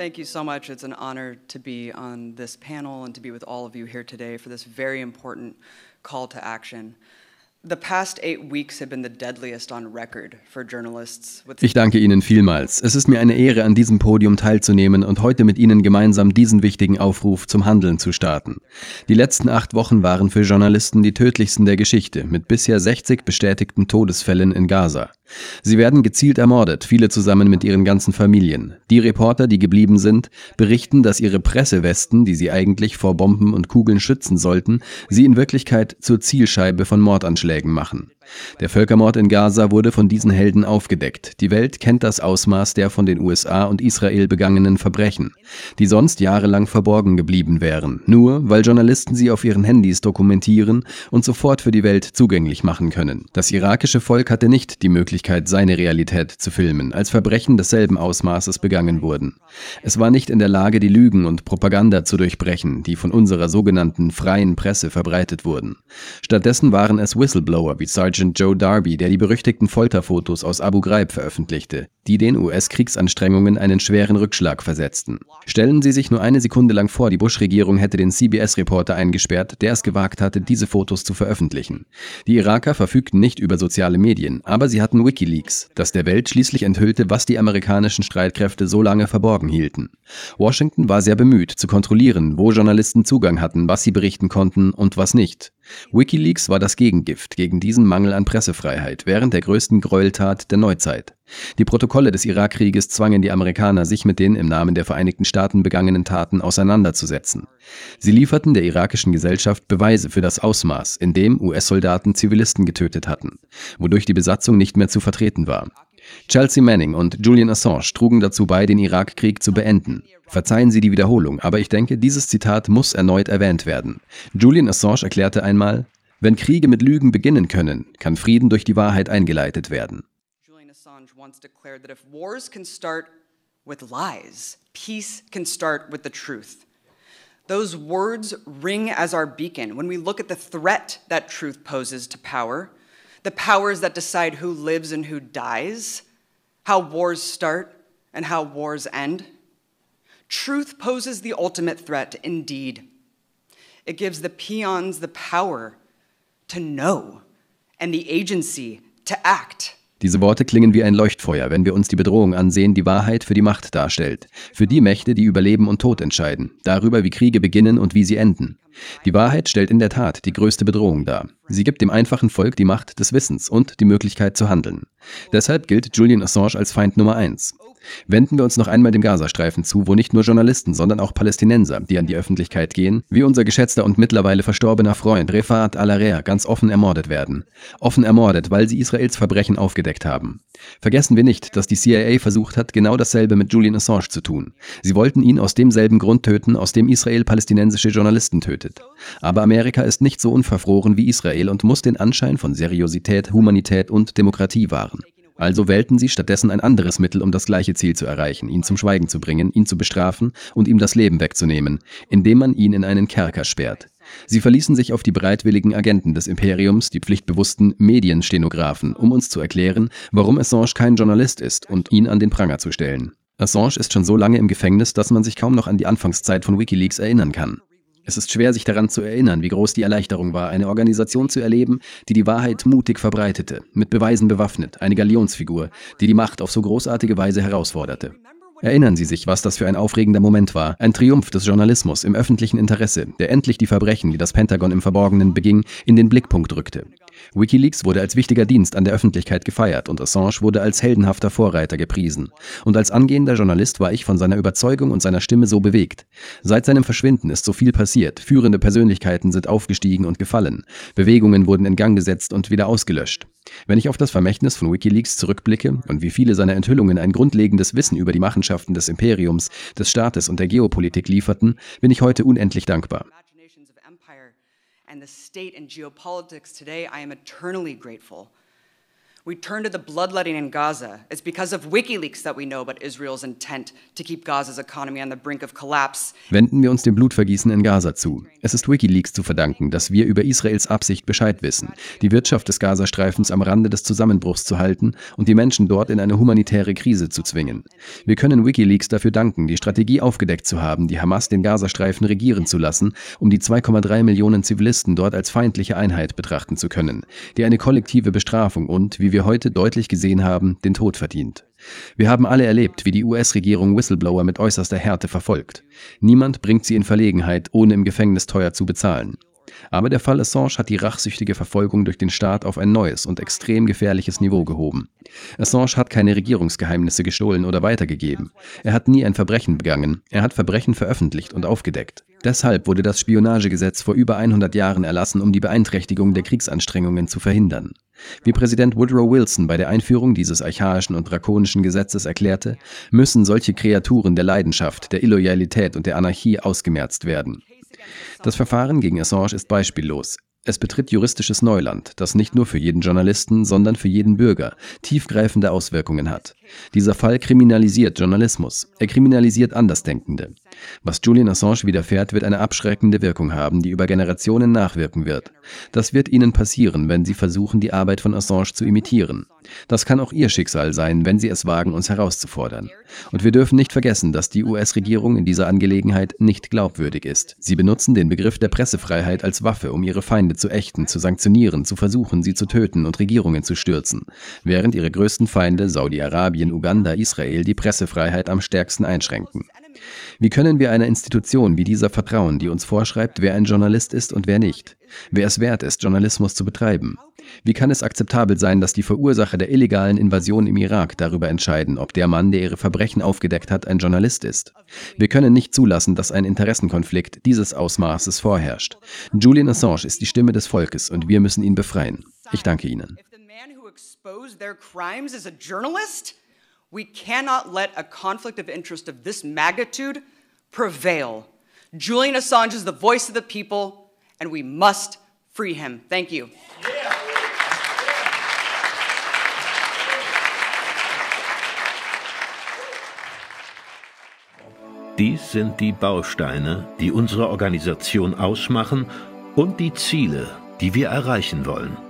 Thank you so much. It's an honor to be on this panel and to be with all of you here today for this very important call to action. Ich danke Ihnen vielmals. Es ist mir eine Ehre, an diesem Podium teilzunehmen und heute mit Ihnen gemeinsam diesen wichtigen Aufruf zum Handeln zu starten. Die letzten acht Wochen waren für Journalisten die tödlichsten der Geschichte, mit bisher 60 bestätigten Todesfällen in Gaza. Sie werden gezielt ermordet, viele zusammen mit ihren ganzen Familien. Die Reporter, die geblieben sind, berichten, dass ihre Pressewesten, die sie eigentlich vor Bomben und Kugeln schützen sollten, sie in Wirklichkeit zur Zielscheibe von Mordanschlägen machen. Der Völkermord in Gaza wurde von diesen Helden aufgedeckt. Die Welt kennt das Ausmaß der von den USA und Israel begangenen Verbrechen, die sonst jahrelang verborgen geblieben wären, nur weil Journalisten sie auf ihren Handys dokumentieren und sofort für die Welt zugänglich machen können. Das irakische Volk hatte nicht die Möglichkeit, seine Realität zu filmen, als Verbrechen desselben Ausmaßes begangen wurden. Es war nicht in der Lage, die Lügen und Propaganda zu durchbrechen, die von unserer sogenannten freien Presse verbreitet wurden. Stattdessen waren es Whistleblower wie Sergeant Sergeant Joe Darby, der die berüchtigten Folterfotos aus Abu Ghraib veröffentlichte, die den US-Kriegsanstrengungen einen schweren Rückschlag versetzten. Stellen Sie sich nur eine Sekunde lang vor, die Bush-Regierung hätte den CBS-Reporter eingesperrt, der es gewagt hatte, diese Fotos zu veröffentlichen. Die Iraker verfügten nicht über soziale Medien, aber sie hatten Wikileaks, das der Welt schließlich enthüllte, was die amerikanischen Streitkräfte so lange verborgen hielten. Washington war sehr bemüht, zu kontrollieren, wo Journalisten Zugang hatten, was sie berichten konnten und was nicht. Wikileaks war das Gegengift gegen diesen Mangel an Pressefreiheit während der größten Gräueltat der Neuzeit. Die Protokolle des Irakkrieges zwangen die Amerikaner, sich mit den im Namen der Vereinigten Staaten begangenen Taten auseinanderzusetzen. Sie lieferten der irakischen Gesellschaft Beweise für das Ausmaß, in dem US-Soldaten Zivilisten getötet hatten, wodurch die Besatzung nicht mehr zu vertreten war. Chelsea Manning und Julian Assange trugen dazu bei, den Irakkrieg zu beenden. Verzeihen Sie die Wiederholung, aber ich denke, dieses Zitat muss erneut erwähnt werden. Julian Assange erklärte einmal, wenn Kriege mit Lügen beginnen können, kann Frieden durch die Wahrheit eingeleitet werden. Julian Assange once declared that if wars can start with lies, peace can start with the truth. Those words ring as our beacon when we look at the threat that truth poses to power the powers that decide who lives and who dies, how wars start and how wars end. Truth poses the ultimate threat indeed. It gives the peons the power to know and the agency to act. Diese Worte klingen wie ein Leuchtfeuer, wenn wir uns die Bedrohung ansehen, die Wahrheit für die Macht darstellt. Für die Mächte, die über Leben und Tod entscheiden. Darüber, wie Kriege beginnen und wie sie enden. Die Wahrheit stellt in der Tat die größte Bedrohung dar. Sie gibt dem einfachen Volk die Macht des Wissens und die Möglichkeit zu handeln. Deshalb gilt Julian Assange als Feind Nummer eins. Wenden wir uns noch einmal dem Gazastreifen zu, wo nicht nur Journalisten, sondern auch Palästinenser, die an die Öffentlichkeit gehen, wie unser geschätzter und mittlerweile verstorbener Freund Refat al-Arer ganz offen ermordet werden. Offen ermordet, weil sie Israels Verbrechen aufgedeckt haben. Vergessen wir nicht, dass die CIA versucht hat, genau dasselbe mit Julian Assange zu tun. Sie wollten ihn aus demselben Grund töten, aus dem Israel palästinensische Journalisten tötet. Aber Amerika ist nicht so unverfroren wie Israel und muss den Anschein von Seriosität, Humanität und Demokratie wahren. Also wählten sie stattdessen ein anderes Mittel, um das gleiche Ziel zu erreichen, ihn zum Schweigen zu bringen, ihn zu bestrafen und ihm das Leben wegzunehmen, indem man ihn in einen Kerker sperrt. Sie verließen sich auf die bereitwilligen Agenten des Imperiums, die pflichtbewussten Medienstenografen, um uns zu erklären, warum Assange kein Journalist ist und ihn an den Pranger zu stellen. Assange ist schon so lange im Gefängnis, dass man sich kaum noch an die Anfangszeit von Wikileaks erinnern kann. Es ist schwer, sich daran zu erinnern, wie groß die Erleichterung war, eine Organisation zu erleben, die die Wahrheit mutig verbreitete, mit Beweisen bewaffnet, eine Galionsfigur, die die Macht auf so großartige Weise herausforderte. Erinnern Sie sich, was das für ein aufregender Moment war. Ein Triumph des Journalismus im öffentlichen Interesse, der endlich die Verbrechen, die das Pentagon im Verborgenen beging, in den Blickpunkt rückte. Wikileaks wurde als wichtiger Dienst an der Öffentlichkeit gefeiert und Assange wurde als heldenhafter Vorreiter gepriesen. Und als angehender Journalist war ich von seiner Überzeugung und seiner Stimme so bewegt. Seit seinem Verschwinden ist so viel passiert. Führende Persönlichkeiten sind aufgestiegen und gefallen. Bewegungen wurden in Gang gesetzt und wieder ausgelöscht. Wenn ich auf das Vermächtnis von Wikileaks zurückblicke und wie viele seiner Enthüllungen ein grundlegendes Wissen über die Machenschaften des Imperiums, des Staates und der Geopolitik lieferten, bin ich heute unendlich dankbar. And the state and geopolitics today, I am eternally grateful. We turn to the bloodletting in Gaza. It's because of WikiLeaks that we know about Israel's intent to keep Gaza's economy on the brink of collapse. Wenden wir uns dem Blutvergießen in Gaza zu. Es ist WikiLeaks zu verdanken, dass wir über Israels Absicht Bescheid wissen, die Wirtschaft des Gazastreifens am Rande des Zusammenbruchs zu halten und die Menschen dort in eine humanitäre Krise zu zwingen. Wir können WikiLeaks dafür danken, die Strategie aufgedeckt zu haben, die Hamas den Gazastreifen regieren zu lassen, um die 2,3 Millionen Zivilisten dort als feindliche Einheit betrachten zu können, die eine kollektive Bestrafung und, wie wir heute deutlich gesehen haben, den Tod verdient. Wir haben alle erlebt, wie die US-Regierung Whistleblower mit äußerster Härte verfolgt. Niemand bringt sie in Verlegenheit, ohne im Gefängnis teuer zu bezahlen. Aber der Fall Assange hat die rachsüchtige Verfolgung durch den Staat auf ein neues und extrem gefährliches Niveau gehoben. Assange hat keine Regierungsgeheimnisse gestohlen oder weitergegeben. Er hat nie ein Verbrechen begangen. Er hat Verbrechen veröffentlicht und aufgedeckt. Deshalb wurde das Spionagegesetz vor über 100 Jahren erlassen, um die Beeinträchtigung der Kriegsanstrengungen zu verhindern. Wie Präsident Woodrow Wilson bei der Einführung dieses archaischen und drakonischen Gesetzes erklärte, müssen solche Kreaturen der Leidenschaft, der Illoyalität und der Anarchie ausgemerzt werden. Das Verfahren gegen Assange ist beispiellos. Es betritt juristisches Neuland, das nicht nur für jeden Journalisten, sondern für jeden Bürger tiefgreifende Auswirkungen hat. Dieser Fall kriminalisiert Journalismus. Er kriminalisiert Andersdenkende. Was Julian Assange widerfährt, wird eine abschreckende Wirkung haben, die über Generationen nachwirken wird. Das wird ihnen passieren, wenn sie versuchen, die Arbeit von Assange zu imitieren. Das kann auch ihr Schicksal sein, wenn sie es wagen, uns herauszufordern. Und wir dürfen nicht vergessen, dass die US-Regierung in dieser Angelegenheit nicht glaubwürdig ist. Sie benutzen den Begriff der Pressefreiheit als Waffe, um ihre Feinde zu ächten, zu sanktionieren, zu versuchen, sie zu töten und Regierungen zu stürzen, während ihre größten Feinde Saudi-Arabien, Uganda, Israel die Pressefreiheit am stärksten einschränken. Wie können wir einer Institution wie dieser vertrauen, die uns vorschreibt, wer ein Journalist ist und wer nicht? Wer es wert ist, Journalismus zu betreiben? Wie kann es akzeptabel sein, dass die Verursacher der illegalen Invasion im Irak darüber entscheiden, ob der Mann, der ihre Verbrechen aufgedeckt hat, ein Journalist ist? Wir können nicht zulassen, dass ein Interessenkonflikt dieses Ausmaßes vorherrscht. Julian Assange ist die Stimme des Volkes und wir müssen ihn befreien. Ich danke Ihnen. We cannot let a conflict of interest of this magnitude prevail. Julian Assange is the voice of the people, and we must free him. Thank you. Dies sind die Bausteine, die unsere Organisation ausmachen und die Ziele, die wir erreichen wollen.